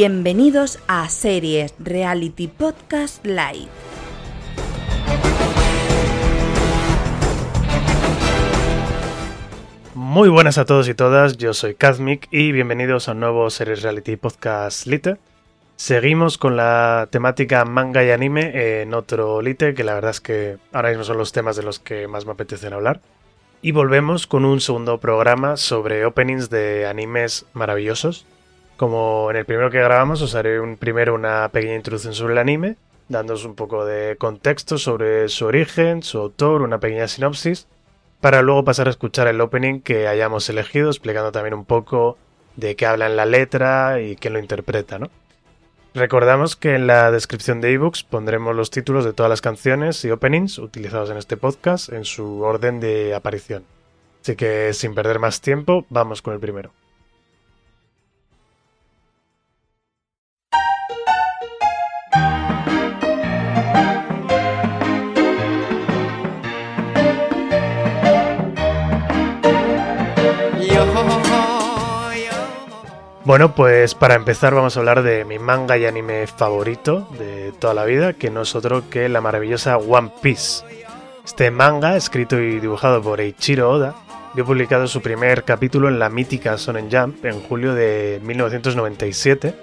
Bienvenidos a Series Reality Podcast Live. Muy buenas a todos y todas, yo soy Kazmik y bienvenidos a un nuevo Series Reality Podcast Lite. Seguimos con la temática manga y anime en otro Lite, que la verdad es que ahora mismo son los temas de los que más me apetecen hablar. Y volvemos con un segundo programa sobre openings de animes maravillosos. Como en el primero que grabamos, os haré un, primero una pequeña introducción sobre el anime, dándoos un poco de contexto sobre su origen, su autor, una pequeña sinopsis, para luego pasar a escuchar el opening que hayamos elegido, explicando también un poco de qué habla en la letra y quién lo interpreta, ¿no? Recordamos que en la descripción de ebooks pondremos los títulos de todas las canciones y openings utilizados en este podcast en su orden de aparición. Así que sin perder más tiempo, vamos con el primero. Bueno, pues para empezar vamos a hablar de mi manga y anime favorito de toda la vida, que no es otro que la maravillosa One Piece. Este manga, escrito y dibujado por Eiichiro Oda, vio publicado su primer capítulo en la mítica Shonen Jump en julio de 1997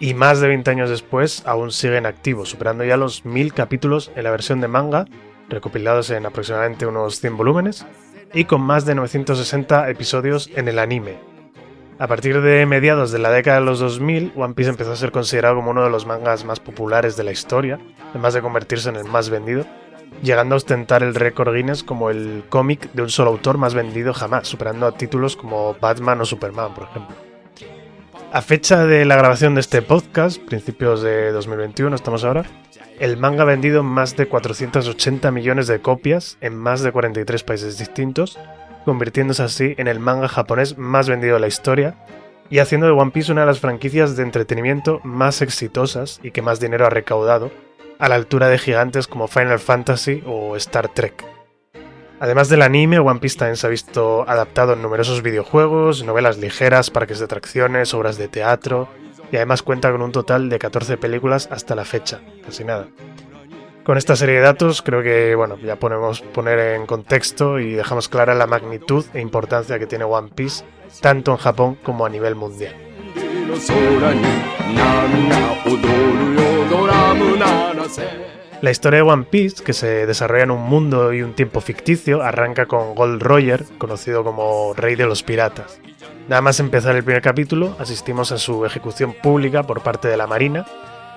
y más de 20 años después aún sigue en activo, superando ya los 1000 capítulos en la versión de manga, recopilados en aproximadamente unos 100 volúmenes, y con más de 960 episodios en el anime, a partir de mediados de la década de los 2000, One Piece empezó a ser considerado como uno de los mangas más populares de la historia, además de convertirse en el más vendido, llegando a ostentar el récord Guinness como el cómic de un solo autor más vendido jamás, superando a títulos como Batman o Superman, por ejemplo. A fecha de la grabación de este podcast, principios de 2021 estamos ahora, el manga ha vendido más de 480 millones de copias en más de 43 países distintos, convirtiéndose así en el manga japonés más vendido de la historia y haciendo de One Piece una de las franquicias de entretenimiento más exitosas y que más dinero ha recaudado, a la altura de gigantes como Final Fantasy o Star Trek. Además del anime, One Piece también se ha visto adaptado en numerosos videojuegos, novelas ligeras, parques de atracciones, obras de teatro, y además cuenta con un total de 14 películas hasta la fecha, casi nada. Con esta serie de datos creo que bueno, ya podemos poner en contexto y dejamos clara la magnitud e importancia que tiene One Piece tanto en Japón como a nivel mundial. La historia de One Piece, que se desarrolla en un mundo y un tiempo ficticio, arranca con Gold Roger, conocido como Rey de los Piratas. Nada más empezar el primer capítulo, asistimos a su ejecución pública por parte de la Marina,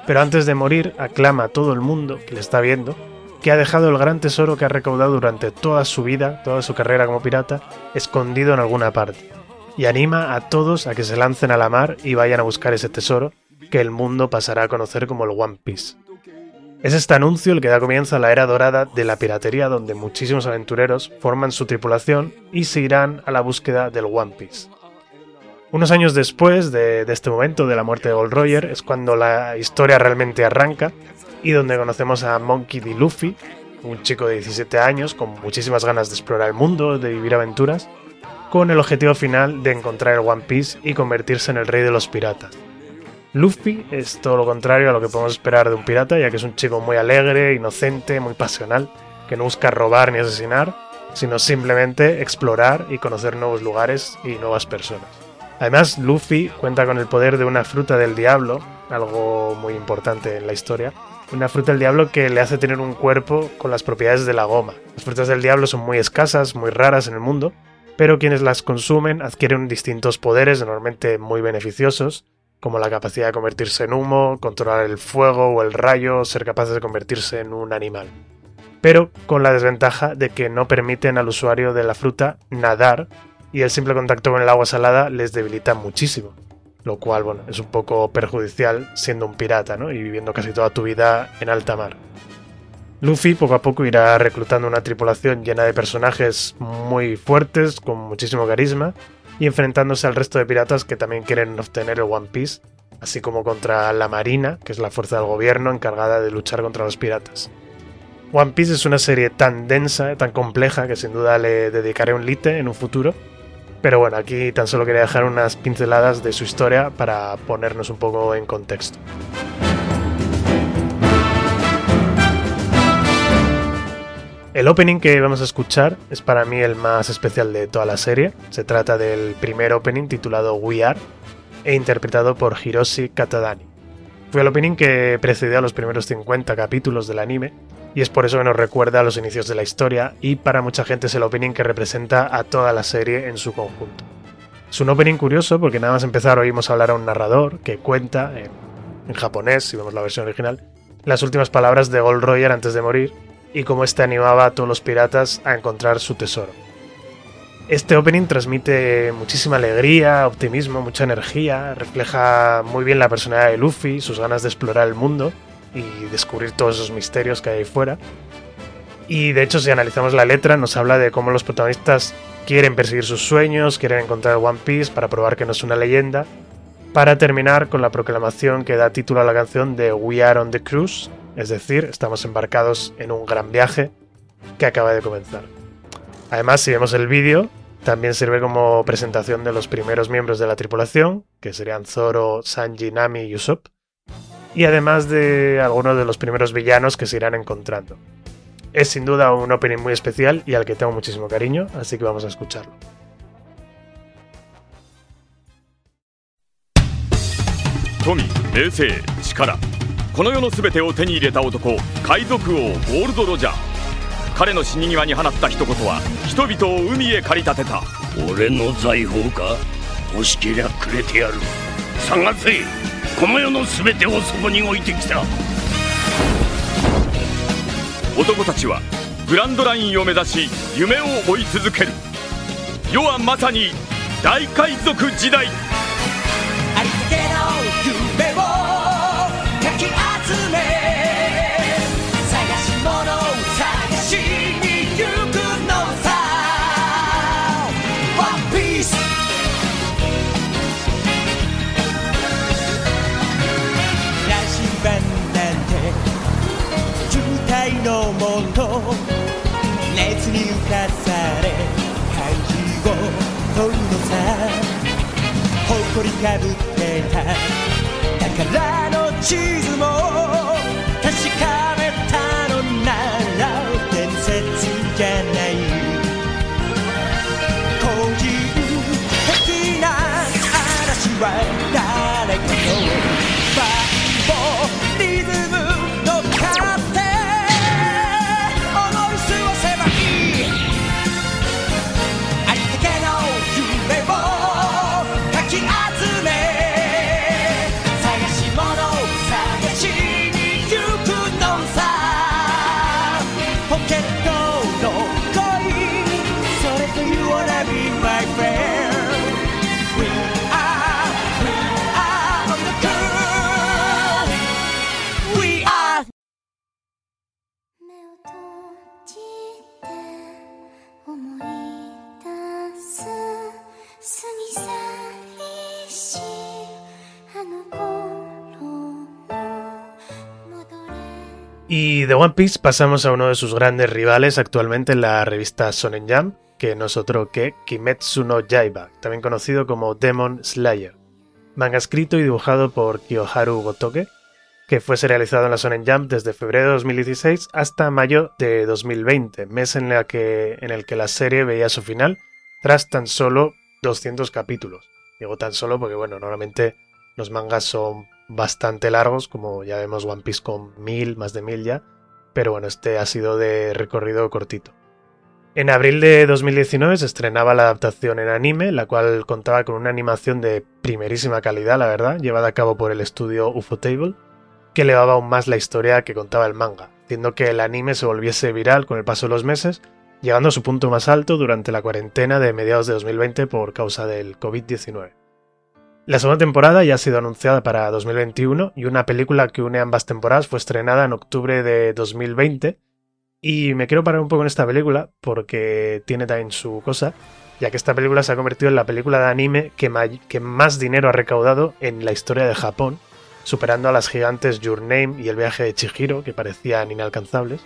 pero antes de morir aclama a todo el mundo que le está viendo que ha dejado el gran tesoro que ha recaudado durante toda su vida, toda su carrera como pirata, escondido en alguna parte. Y anima a todos a que se lancen a la mar y vayan a buscar ese tesoro que el mundo pasará a conocer como el One Piece. Es este anuncio el que da comienzo a la era dorada de la piratería donde muchísimos aventureros forman su tripulación y se irán a la búsqueda del One Piece. Unos años después de, este momento, de la muerte de Gold Roger, es cuando la historia realmente arranca y donde conocemos a Monkey D. Luffy, un chico de 17 años con muchísimas ganas de explorar el mundo, de vivir aventuras, con el objetivo final de encontrar el One Piece y convertirse en el rey de los piratas. Luffy es todo lo contrario a lo que podemos esperar de un pirata, ya que es un chico muy alegre, inocente, muy pasional, que no busca robar ni asesinar, sino simplemente explorar y conocer nuevos lugares y nuevas personas. Además, Luffy cuenta con el poder de una fruta del diablo, algo muy importante en la historia. Una fruta del diablo que le hace tener un cuerpo con las propiedades de la goma. Las frutas del diablo son muy escasas, muy raras en el mundo, pero quienes las consumen adquieren distintos poderes, normalmente muy beneficiosos, como la capacidad de convertirse en humo, controlar el fuego o el rayo, ser capaces de convertirse en un animal. Pero con la desventaja de que no permiten al usuario de la fruta nadar y el simple contacto con el agua salada les debilita muchísimo. Lo cual, bueno, es un poco perjudicial siendo un pirata, ¿no? Y viviendo casi toda tu vida en alta mar. Luffy poco a poco irá reclutando una tripulación llena de personajes muy fuertes, con muchísimo carisma, y enfrentándose al resto de piratas que también quieren obtener el One Piece, así como contra la Marina, que es la fuerza del gobierno encargada de luchar contra los piratas. One Piece es una serie tan densa, tan compleja, que sin duda le dedicaré un lite en un futuro, Pero bueno, aquí tan solo quería dejar unas pinceladas de su historia para ponernos un poco en contexto. El opening que vamos a escuchar es para mí el más especial de toda la serie. Se trata del primer opening titulado We Are e interpretado por Hiroshi Katadani. Fue el opening que precedió a los primeros 50 capítulos del anime y es por eso que nos recuerda a los inicios de la historia y para mucha gente es el opening que representa a toda la serie en su conjunto. Es un opening curioso porque nada más empezar oímos hablar a un narrador que cuenta, en, japonés, si vemos la versión original, las últimas palabras de Gold Roger antes de morir y cómo este animaba a todos los piratas a encontrar su tesoro. Este opening transmite muchísima alegría, optimismo, mucha energía, refleja muy bien la personalidad de Luffy, sus ganas de explorar el mundo y descubrir todos esos misterios que hay ahí fuera. Y de hecho, si analizamos la letra, nos habla de cómo los protagonistas quieren perseguir sus sueños, quieren encontrar One Piece para probar que no es una leyenda, para terminar con la proclamación que da título a la canción de We Are on the Cruise, es decir, estamos embarcados en un gran viaje que acaba de comenzar. Además, si vemos el vídeo, también sirve como presentación de los primeros miembros de la tripulación, que serían Zoro, Sanji, Nami y Usopp, y además de algunos de los primeros villanos que se irán encontrando. Es sin duda un opening muy especial y al que tengo muchísimo cariño, así que vamos a escucharlo. この世の全てを手に入れた男海賊王ゴールド・ロジャー 彼の死に際に放った一言は人々を海へ駆り立てた。俺の財宝か？欲しけりゃくれてやる。探せ！この世の全てをそこに置いてきた。男たちはグランドラインを目指し夢を追い続ける。世はまさに大海賊時代と熱に浮かされ漢字を取るのさ誇りかぶってた。宝の地図も de One Piece pasamos a uno de sus grandes rivales actualmente en la revista Sonen Jam, que no es otro que Kimetsu no Yaiba, también conocido como Demon Slayer. Manga escrito y dibujado por Kiyoharu Gotoke, que fue serializado en la Sonen Jump desde febrero de 2016 hasta mayo de 2020, mes en, el que, en el que la serie veía su final, tras tan solo 200 capítulos. Digo tan solo porque, bueno, normalmente los mangas son bastante largos, como ya vemos One Piece con mil, más de mil ya, pero bueno, este ha sido de recorrido cortito. En abril de 2019 se estrenaba la adaptación en anime, la cual contaba con una animación de primerísima calidad, la verdad, llevada a cabo por el estudio Ufotable, que elevaba aún más la historia que contaba el manga, haciendo que el anime se volviese viral con el paso de los meses, llegando a su punto más alto durante la cuarentena de mediados de 2020 por causa del COVID-19. La segunda temporada ya ha sido anunciada para 2021 y una película que une ambas temporadas fue estrenada en octubre de 2020. Y me quiero parar un poco en esta película porque tiene también su cosa, ya que esta película se ha convertido en la película de anime que, más dinero ha recaudado en la historia de Japón, superando a las gigantes Your Name y el viaje de Chihiro, que parecían inalcanzables.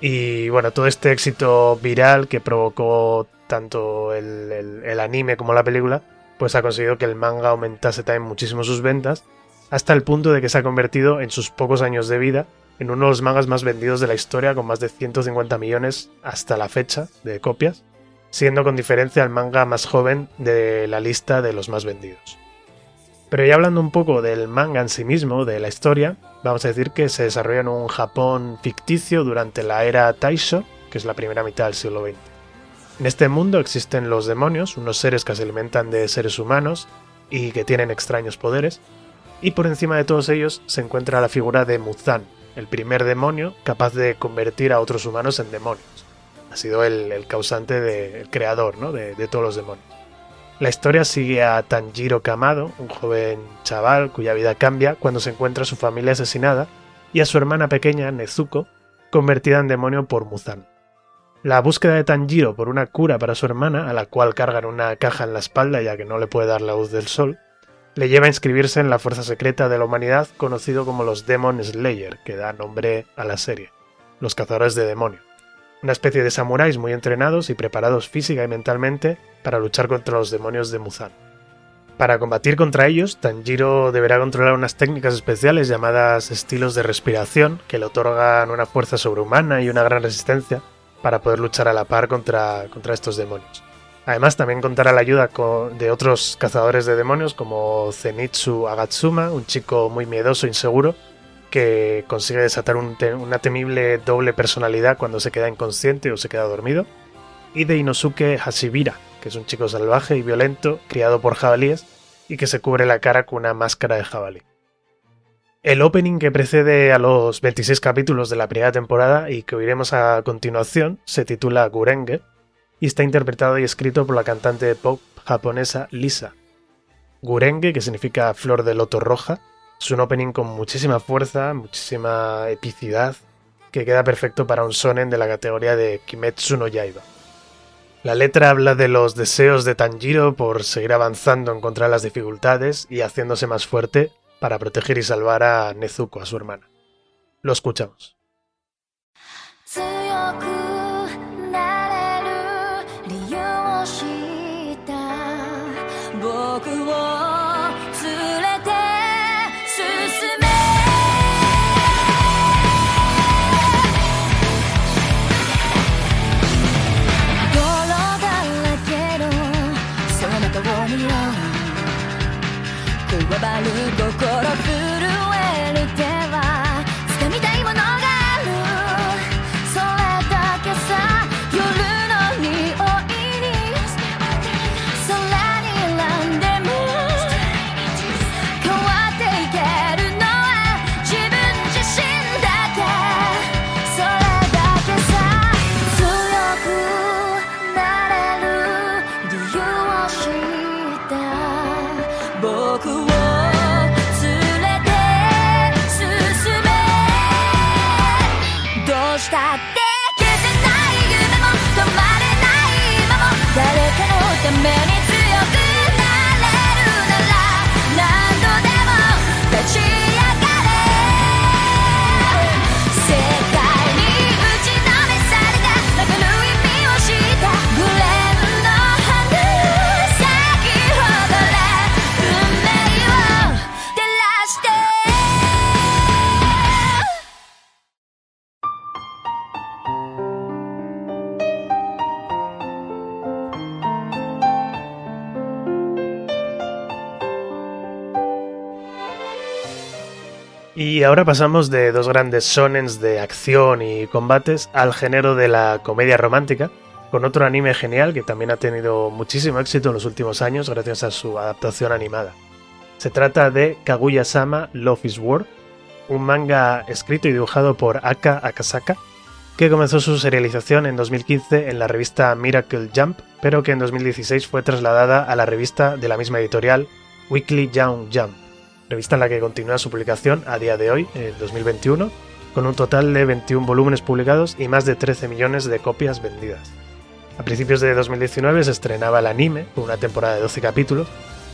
Y bueno, todo este éxito viral que provocó tanto el anime como la película, pues ha conseguido que el manga aumentase también muchísimo sus ventas, hasta el punto de que se ha convertido en sus pocos años de vida en uno de los mangas más vendidos de la historia, con más de 150 millones hasta la fecha de copias, siendo con diferencia el manga más joven de la lista de los más vendidos. Pero ya hablando un poco del manga en sí mismo, de la historia, vamos a decir que se desarrolla en un Japón ficticio durante la era Taisho, que es la primera mitad del siglo XX. En este mundo existen los demonios, unos seres que se alimentan de seres humanos y que tienen extraños poderes, y por encima de todos ellos se encuentra la figura de Muzan, el primer demonio capaz de convertir a otros humanos en demonios. Ha sido el, causante, de, el creador ¿no? de, de todos los demonios. La historia sigue a Tanjiro Kamado, un joven chaval cuya vida cambia cuando se encuentra su familia asesinada, y a su hermana pequeña, Nezuko, convertida en demonio por Muzan. La búsqueda de Tanjiro por una cura para su hermana, a la cual cargan una caja en la espalda ya que no le puede dar la luz del sol, le lleva a inscribirse en la fuerza secreta de la humanidad conocido como los Demon Slayer, que da nombre a la serie, los cazadores de demonio. Una especie de samuráis muy entrenados y preparados física y mentalmente para luchar contra los demonios de Muzan. Para combatir contra ellos, Tanjiro deberá controlar unas técnicas especiales llamadas estilos de respiración que le otorgan una fuerza sobrehumana y una gran resistencia para poder luchar a la par contra, contra estos demonios. Además, también contará la ayuda de otros cazadores de demonios como Zenitsu Agatsuma, un chico muy miedoso e inseguro, que consigue desatar una temible doble personalidad cuando se queda inconsciente o se queda dormido, y de Inosuke Hashibira, que es un chico salvaje y violento, criado por jabalíes, y que se cubre la cara con una máscara de jabalí. El opening que precede a los 26 capítulos de la primera temporada y que oiremos a continuación se titula Gurenge, y está interpretado y escrito por la cantante de pop japonesa Lisa. Gurenge, que significa flor de loto roja, es un opening con muchísima fuerza, muchísima epicidad, que queda perfecto para un sonen de la categoría de Kimetsu no Yaiba. La letra habla de los deseos de Tanjiro por seguir avanzando en contra de las dificultades y haciéndose más fuerte para proteger y salvar a Nezuko, a su hermana. Lo escuchamos. Y ahora pasamos de dos grandes sonens de acción y combates al género de la comedia romántica, con otro anime genial que también ha tenido muchísimo éxito en los últimos años gracias a su adaptación animada. Se trata de Kaguya-sama Love is War, un manga escrito y dibujado por Aka Akasaka, que comenzó su serialización en 2015 en la revista Miracle Jump, pero que en 2016 fue trasladada a la revista de la misma editorial Weekly Young Jump revista en la que continúa su publicación a día de hoy, en 2021, con un total de 21 volúmenes publicados y más de 13 millones de copias vendidas. A principios de 2019 se estrenaba el anime, con una temporada de 12 capítulos,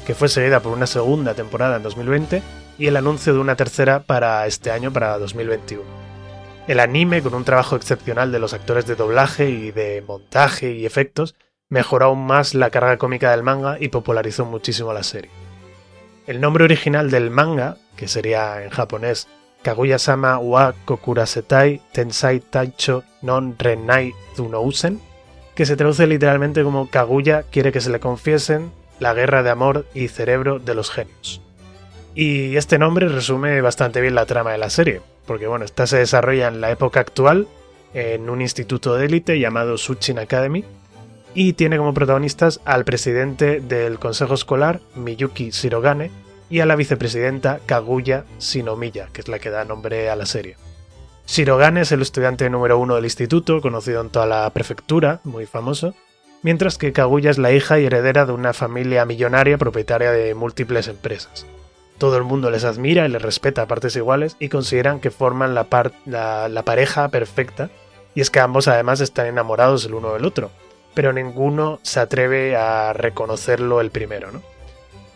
que fue seguida por una segunda temporada en 2020 y el anuncio de una tercera para este año, para 2021. El anime, con un trabajo excepcional de los actores de doblaje y de montaje y efectos, mejoró aún más la carga cómica del manga y popularizó muchísimo la serie. El nombre original del manga, que sería en japonés Kaguya-sama wa Kokurasetai Tensai Taicho non Renai Zunousen, que se traduce literalmente como Kaguya quiere que se le confiesen la guerra de amor y cerebro de los genios. Y este nombre resume bastante bien la trama de la serie, porque bueno, esta se desarrolla en la época actual, en un instituto de élite llamado Suchin Academy, y tiene como protagonistas al presidente del consejo escolar, Miyuki Shirogane, y a la vicepresidenta Kaguya Shinomiya, que es la que da nombre a la serie. Shirogane es el estudiante número uno del instituto, conocido en toda la prefectura, muy famoso, mientras que Kaguya es la hija y heredera de una familia millonaria propietaria de múltiples empresas. Todo el mundo les admira y les respeta a partes iguales y consideran que forman la, la, pareja perfecta, y es que ambos además están enamorados el uno del otro, pero ninguno se atreve a reconocerlo el primero, ¿no?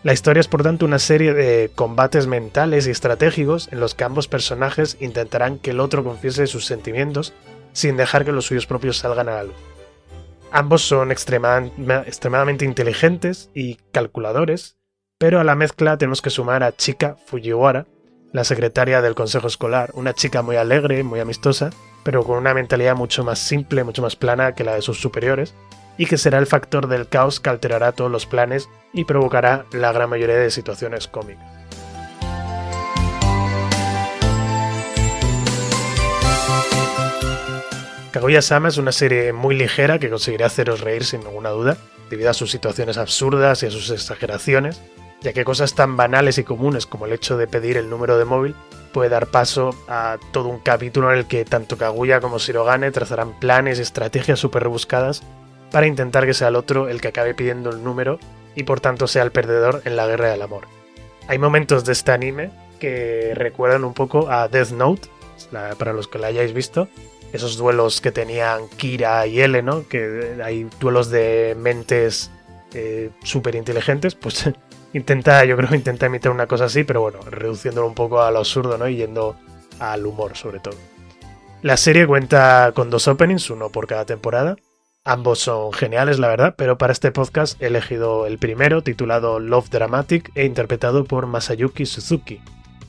La historia es por tanto una serie de combates mentales y estratégicos en los que ambos personajes intentarán que el otro confiese sus sentimientos sin dejar que los suyos propios salgan a la luz. Ambos son extremadamente inteligentes y calculadores, pero a la mezcla tenemos que sumar a Chika Fujiwara, la secretaria del consejo escolar, una chica muy alegre, muy amistosa, pero con una mentalidad mucho más simple, mucho más plana que la de sus superiores, y que será el factor del caos que alterará todos los planes y provocará la gran mayoría de situaciones cómicas. Kaguya-sama es una serie muy ligera que conseguirá haceros reír sin ninguna duda, debido a sus situaciones absurdas y a sus exageraciones, ya que cosas tan banales y comunes como el hecho de pedir el número de móvil puede dar paso a todo un capítulo en el que tanto Kaguya como Shirogane trazarán planes y estrategias súper rebuscadas para intentar que sea el otro el que acabe pidiendo el número y por tanto sea el perdedor en la guerra del amor. Hay momentos de este anime que recuerdan un poco a Death Note, para los que la hayáis visto, esos duelos que tenían Kira y L, ¿no? Que hay duelos de mentes eh, súper inteligentes, pues intenta, yo creo, intenta imitar una cosa así, pero bueno, reduciéndolo un poco a lo absurdo, ¿no? Y yendo al humor, sobre todo. La serie cuenta con dos openings, uno por cada temporada. Ambos son geniales, la verdad, pero para este podcast he elegido el primero, titulado Love Dramatic e interpretado por Masayuki Suzuki,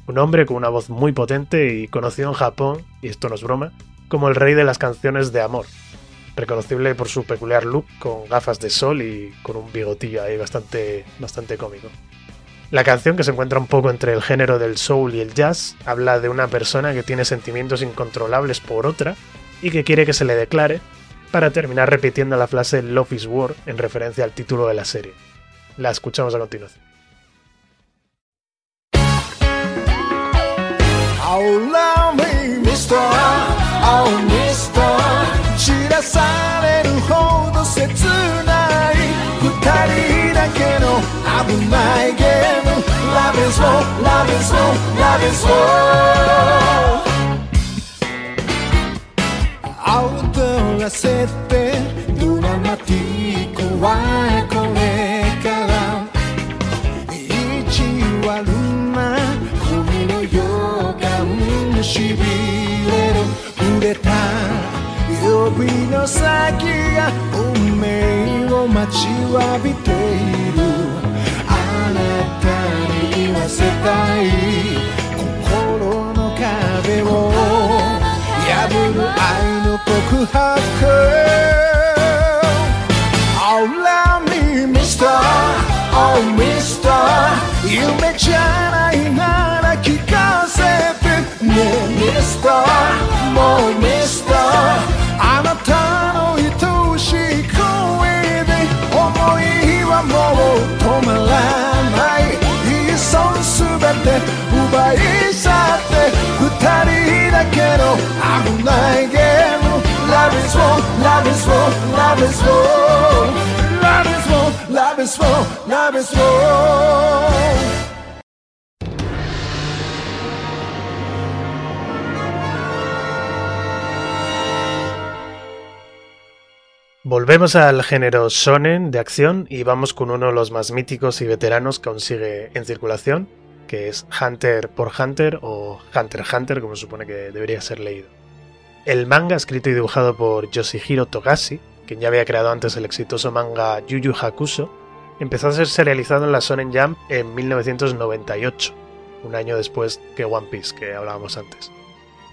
un hombre con una voz muy potente y conocido en Japón, y esto no es broma, como el rey de las canciones de amor, reconocible por su peculiar look con gafas de sol y con un bigotillo ahí bastante, bastante cómico. La canción, que se encuentra un poco entre el género del soul y el jazz, habla de una persona que tiene sentimientos incontrolables por otra y que quiere que se le declare, para terminar repitiendo la frase Love is War en referencia al título de la serie. La escuchamos a continuación. Oh されるほど切ない。二人だけの危ないゲーム。Love is war, love is war, love is war てドラマティックはこれから。意地悪な恋の予感しび指の先が運命を待ちわびているあなたに言わせたい心の壁を破る愛の告白 Oh, love me, Mr. Oh Mr. 夢じゃないなら聞かせてね Mr. もう Mr. もう止まらないいっそすべて奪い去って二人だけの危ないゲーム Love is war, love is war, love is war Love is war, love is war, love is war Volvemos al género shonen de acción y vamos con uno de los más míticos y veteranos que aún sigue en circulación, que es Hunter por Hunter o Hunter Hunter, como se supone que debería ser leído. El manga, escrito y dibujado por Yoshihiro Togashi, quien ya había creado antes el exitoso manga Yu Yu Hakusho, empezó a ser serializado en la Shonen Jump en 1998, un año después que One Piece, que hablábamos antes.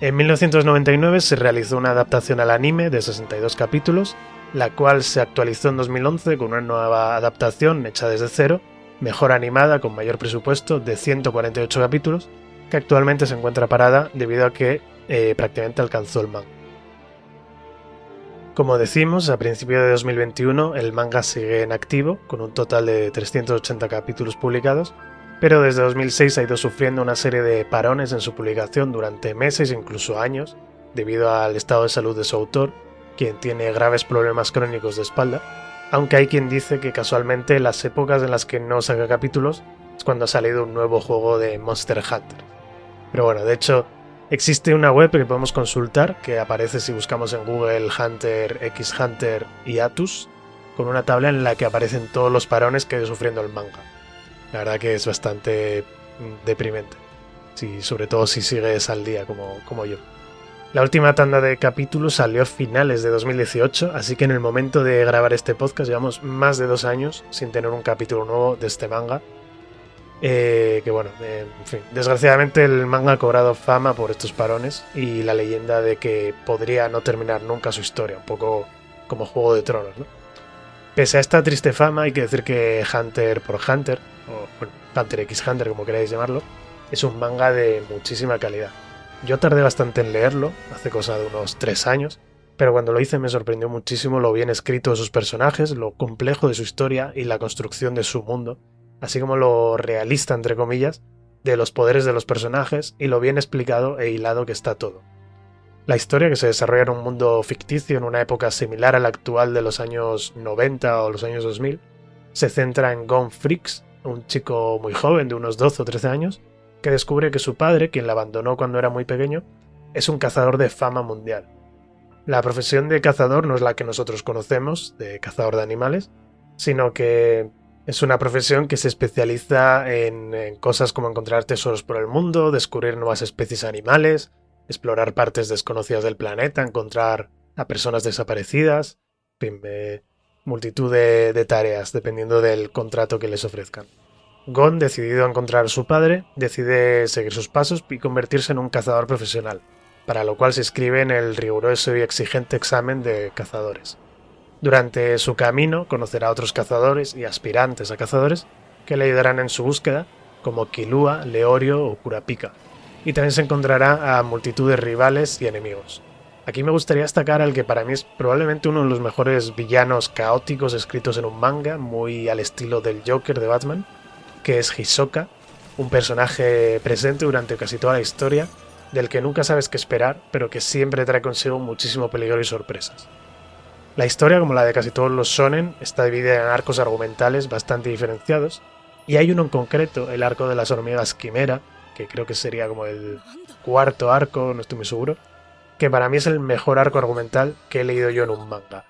En 1999 se realizó una adaptación al anime de 62 capítulos, la cual se actualizó en 2011 con una nueva adaptación hecha desde cero, mejor animada, con mayor presupuesto, de 148 capítulos, que actualmente se encuentra parada debido a que eh, prácticamente alcanzó el manga. Como decimos, a principios de 2021 el manga sigue en activo, con un total de 380 capítulos publicados, pero desde 2006 ha ido sufriendo una serie de parones en su publicación durante meses e incluso años, debido al estado de salud de su autor, quien tiene graves problemas crónicos de espalda, aunque hay quien dice que casualmente las épocas en las que no saca capítulos es cuando ha salido un nuevo juego de Monster Hunter. Pero bueno, de hecho, existe una web que podemos consultar que aparece si buscamos en Google Hunter, X Hunter y Atus, con una tabla en la que aparecen todos los parones que ha sufriendo el manga. La verdad que es bastante mm, deprimente. sobre todo si sigues al día como, como yo. La última tanda de capítulos salió a finales de 2018, así que en el momento de grabar este podcast llevamos más de dos años sin tener un capítulo nuevo de este manga. Eh, que bueno, eh, en fin, desgraciadamente el manga ha cobrado fama por estos parones y la leyenda de que podría no terminar nunca su historia, un poco como Juego de Tronos, ¿no? Pese a esta triste fama, hay que decir que Hunter por Hunter o bueno, Hunter x Hunter, como queráis llamarlo, es un manga de muchísima calidad. Yo tardé bastante en leerlo, hace cosa de unos tres años, pero cuando lo hice me sorprendió muchísimo lo bien escrito de sus personajes, lo complejo de su historia y la construcción de su mundo, así como lo realista, entre comillas, de los poderes de los personajes y lo bien explicado e hilado que está todo. La historia, que se desarrolla en un mundo ficticio en una época similar a la actual de los años 90 o los años 2000, se centra en Gone Freaks, un chico muy joven de unos 12 o 13 años, que descubre que su padre, quien la abandonó cuando era muy pequeño, es un cazador de fama mundial. La profesión de cazador no es la que nosotros conocemos, de cazador de animales, sino que es una profesión que se especializa en, cosas como encontrar tesoros por el mundo, descubrir nuevas especies animales, explorar partes desconocidas del planeta, encontrar a personas desaparecidas, fin, multitud de, tareas dependiendo del contrato que les ofrezcan. Gon, decidido a encontrar a su padre, decide seguir sus pasos y convertirse en un cazador profesional, para lo cual se inscribe en el riguroso y exigente examen de cazadores. Durante su camino conocerá a otros cazadores y aspirantes a cazadores que le ayudarán en su búsqueda, como Kilua, Leorio o Kurapika, y también se encontrará a multitud de rivales y enemigos. Aquí me gustaría destacar al que para mí es probablemente uno de los mejores villanos caóticos escritos en un manga, muy al estilo del Joker de Batman, que es Hisoka, un personaje presente durante casi toda la historia, del que nunca sabes qué esperar, pero que siempre trae consigo muchísimo peligro y sorpresas. La historia, como la de casi todos los shonen, está dividida en arcos argumentales bastante diferenciados, y hay uno en concreto, el arco de las hormigas quimera, que creo que sería como el cuarto arco, no estoy muy seguro, que para mí es el mejor arco argumental que he leído yo en un manga.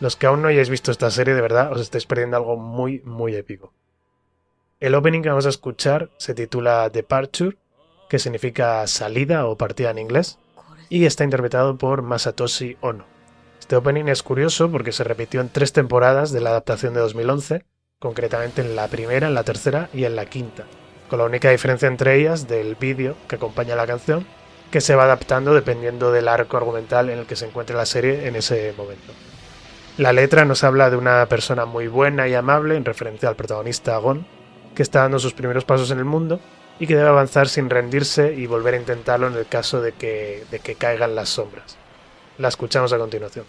Los que aún no hayáis visto esta serie, de verdad, os estáis perdiendo algo muy, muy épico. El opening que vamos a escuchar se titula Departure, que significa salida o partida en inglés, y está interpretado por Masatoshi Ono. Este opening es curioso porque se repitió en tres temporadas de la adaptación de 2011, concretamente en la primera, en la tercera y en la quinta, con la única diferencia entre ellas del vídeo que acompaña la canción, que se va adaptando dependiendo del arco argumental en el que se encuentre la serie en ese momento. La letra nos habla de una persona muy buena y amable en referencia al protagonista Gon, que está dando sus primeros pasos en el mundo y que debe avanzar sin rendirse y volver a intentarlo en el caso de que, de que caigan las sombras. La escuchamos a continuación.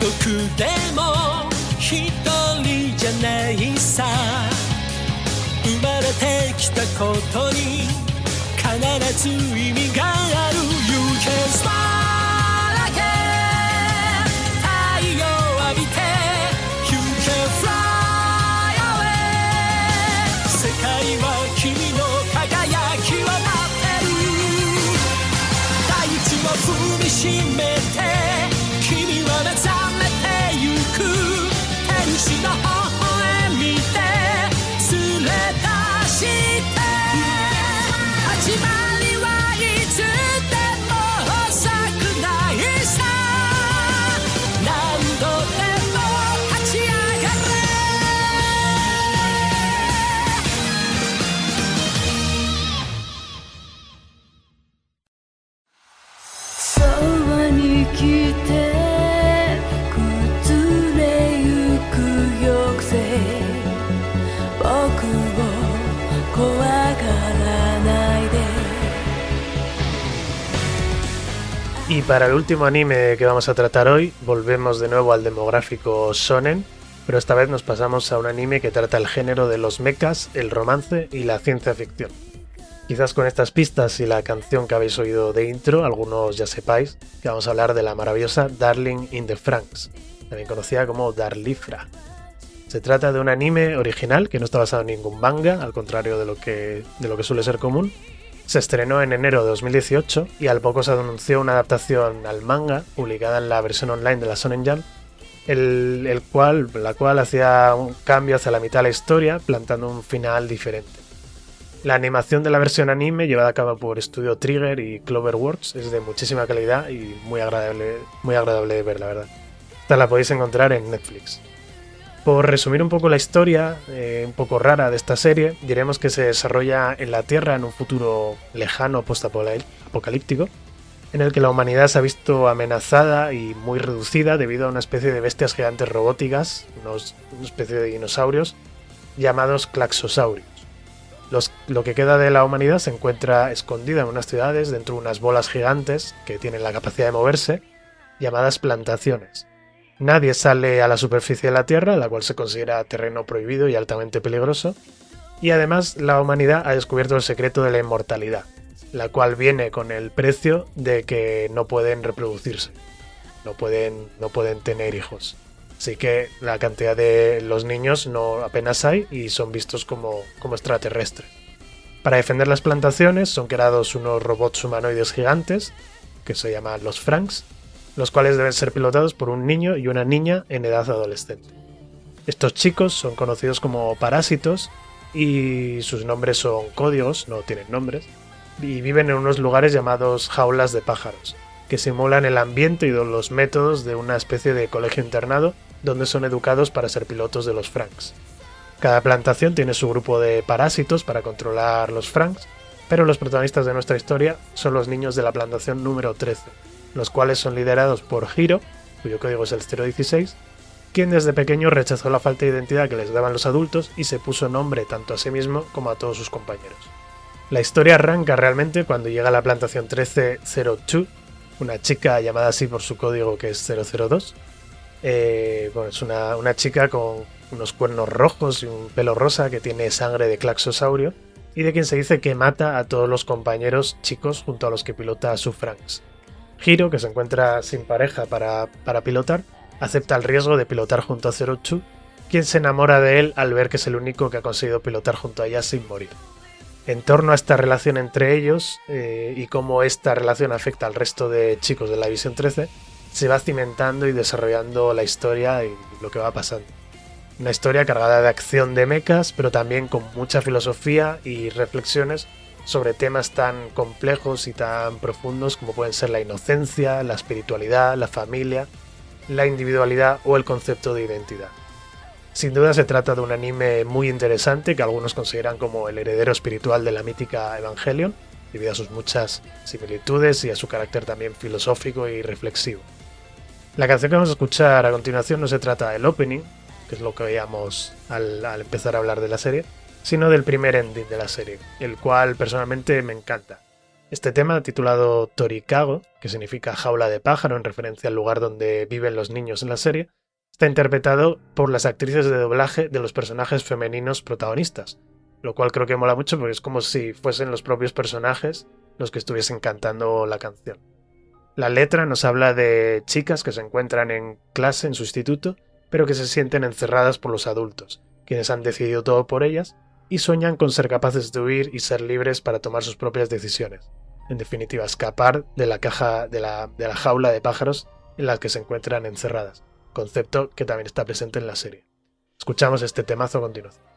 でも一人じゃないさ。生まれてきたことに必ず意味がある。You can smile para el último anime que vamos a tratar hoy, volvemos de nuevo al demográfico shonen, pero esta vez nos pasamos a un anime que trata el género de los mechas, el romance y la ciencia ficción. Quizás con estas pistas y la canción que habéis oído de intro, algunos ya sepáis que vamos a hablar de la maravillosa Darling in the Franks, también conocida como Darlifra. Se trata de un anime original que no está basado en ningún manga, al contrario de lo que, de lo que suele ser común, se estrenó en enero de 2018 y al poco se anunció una adaptación al manga publicada en la versión online de la Shonen Jump, el, el cual, la cual hacía un cambio hacia la mitad de la historia, plantando un final diferente. La animación de la versión anime, llevada a cabo por Studio Trigger y Cloverworks, es de muchísima calidad y muy agradable, muy agradable de ver, la verdad. Esta la podéis encontrar en Netflix. Por resumir un poco la historia, eh, un poco rara de esta serie, diremos que se desarrolla en la Tierra en un futuro lejano post-apocalíptico, en el que la humanidad se ha visto amenazada y muy reducida debido a una especie de bestias gigantes robóticas, una especie de dinosaurios, llamados claxosaurios. Lo que queda de la humanidad se encuentra escondida en unas ciudades dentro de unas bolas gigantes que tienen la capacidad de moverse, llamadas plantaciones. Nadie sale a la superficie de la Tierra, la cual se considera terreno prohibido y altamente peligroso, y además la humanidad ha descubierto el secreto de la inmortalidad, la cual viene con el precio de que no pueden reproducirse, no pueden, no pueden tener hijos. Así que la cantidad de los niños no apenas hay y son vistos como, como extraterrestres. Para defender las plantaciones son creados unos robots humanoides gigantes, que se llaman los Franks, los cuales deben ser pilotados por un niño y una niña en edad adolescente. Estos chicos son conocidos como parásitos y sus nombres son códigos, no tienen nombres, y viven en unos lugares llamados jaulas de pájaros, que simulan el ambiente y los métodos de una especie de colegio internado donde son educados para ser pilotos de los Franks. Cada plantación tiene su grupo de parásitos para controlar los Franks, pero los protagonistas de nuestra historia son los niños de la plantación número 13, los cuales son liderados por Hiro, cuyo código es el 016, quien desde pequeño rechazó la falta de identidad que les daban los adultos y se puso nombre tanto a sí mismo como a todos sus compañeros. La historia arranca realmente cuando llega a la plantación 1302, una chica llamada así por su código que es 002. Eh, bueno, es una, una chica con unos cuernos rojos y un pelo rosa que tiene sangre de claxosaurio y de quien se dice que mata a todos los compañeros chicos junto a los que pilota a su Franks. Hiro, que se encuentra sin pareja para, para pilotar, acepta el riesgo de pilotar junto a 02, quien se enamora de él al ver que es el único que ha conseguido pilotar junto a ella sin morir. En torno a esta relación entre ellos eh, y cómo esta relación afecta al resto de chicos de la División 13, se va cimentando y desarrollando la historia y lo que va pasando. Una historia cargada de acción de mechas, pero también con mucha filosofía y reflexiones sobre temas tan complejos y tan profundos como pueden ser la inocencia, la espiritualidad, la familia, la individualidad o el concepto de identidad. Sin duda se trata de un anime muy interesante que algunos consideran como el heredero espiritual de la mítica Evangelion, debido a sus muchas similitudes y a su carácter también filosófico y reflexivo. La canción que vamos a escuchar a continuación no se trata del opening, que es lo que veíamos al, al empezar a hablar de la serie, sino del primer ending de la serie, el cual personalmente me encanta. Este tema, titulado Torikago, que significa jaula de pájaro en referencia al lugar donde viven los niños en la serie, está interpretado por las actrices de doblaje de los personajes femeninos protagonistas, lo cual creo que mola mucho porque es como si fuesen los propios personajes los que estuviesen cantando la canción. La letra nos habla de chicas que se encuentran en clase en su instituto, pero que se sienten encerradas por los adultos, quienes han decidido todo por ellas y sueñan con ser capaces de huir y ser libres para tomar sus propias decisiones. En definitiva, escapar de la caja de la, de la jaula de pájaros en la que se encuentran encerradas, concepto que también está presente en la serie. Escuchamos este temazo a continuación.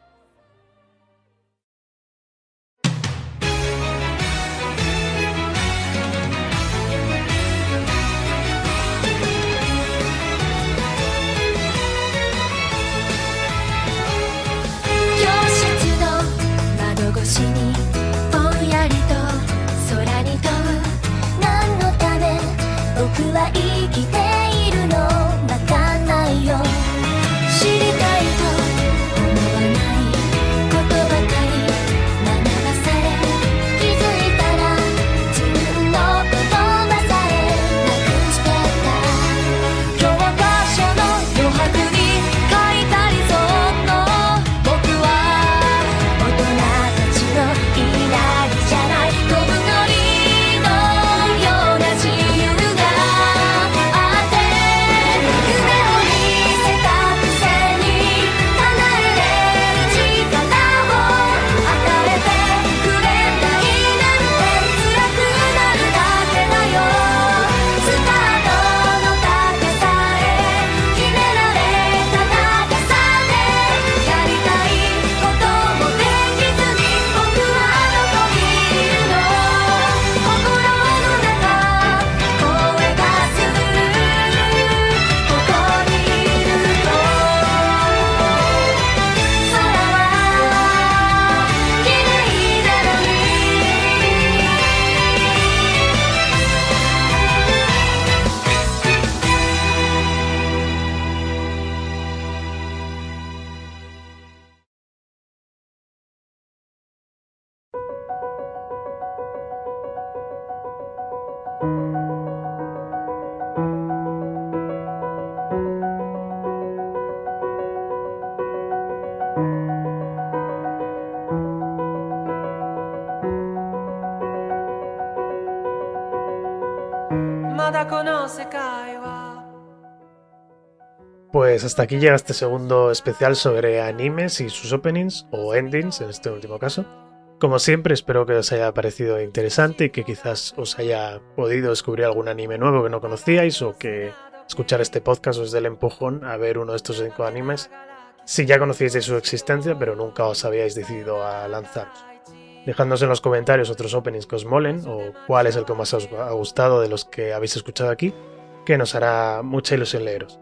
Pues hasta aquí llega este segundo especial sobre animes y sus openings, o endings en este último caso. Como siempre, espero que os haya parecido interesante y que quizás os haya podido descubrir algún anime nuevo que no conocíais o que escuchar este podcast os dé el empujón a ver uno de estos cinco animes si ya conocíais de su existencia pero nunca os habíais decidido a lanzaros. Dejadnos en los comentarios otros openings que os molen o cuál es el que más os ha gustado de los que habéis escuchado aquí, que nos hará mucha ilusión leeros.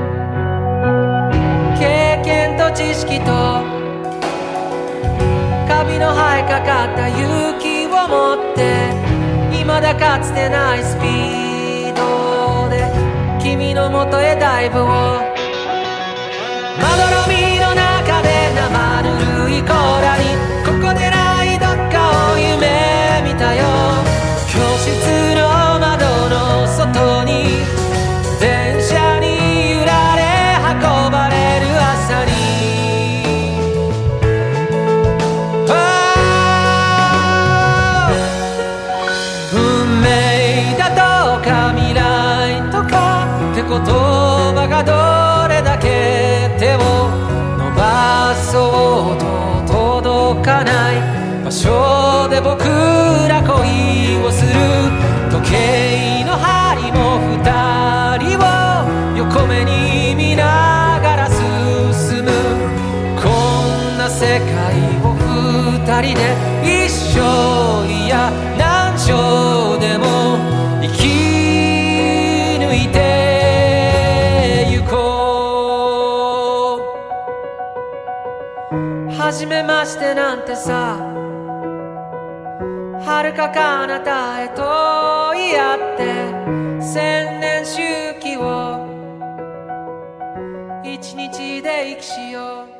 知識とカビの生えかかった勇気を持って未だかつてないスピードで君のもとへダイブを。まどろみの中で生ぬるいコーラにしてなんてさ遥か彼方へと言い合って千年周期を一日で生きしよう。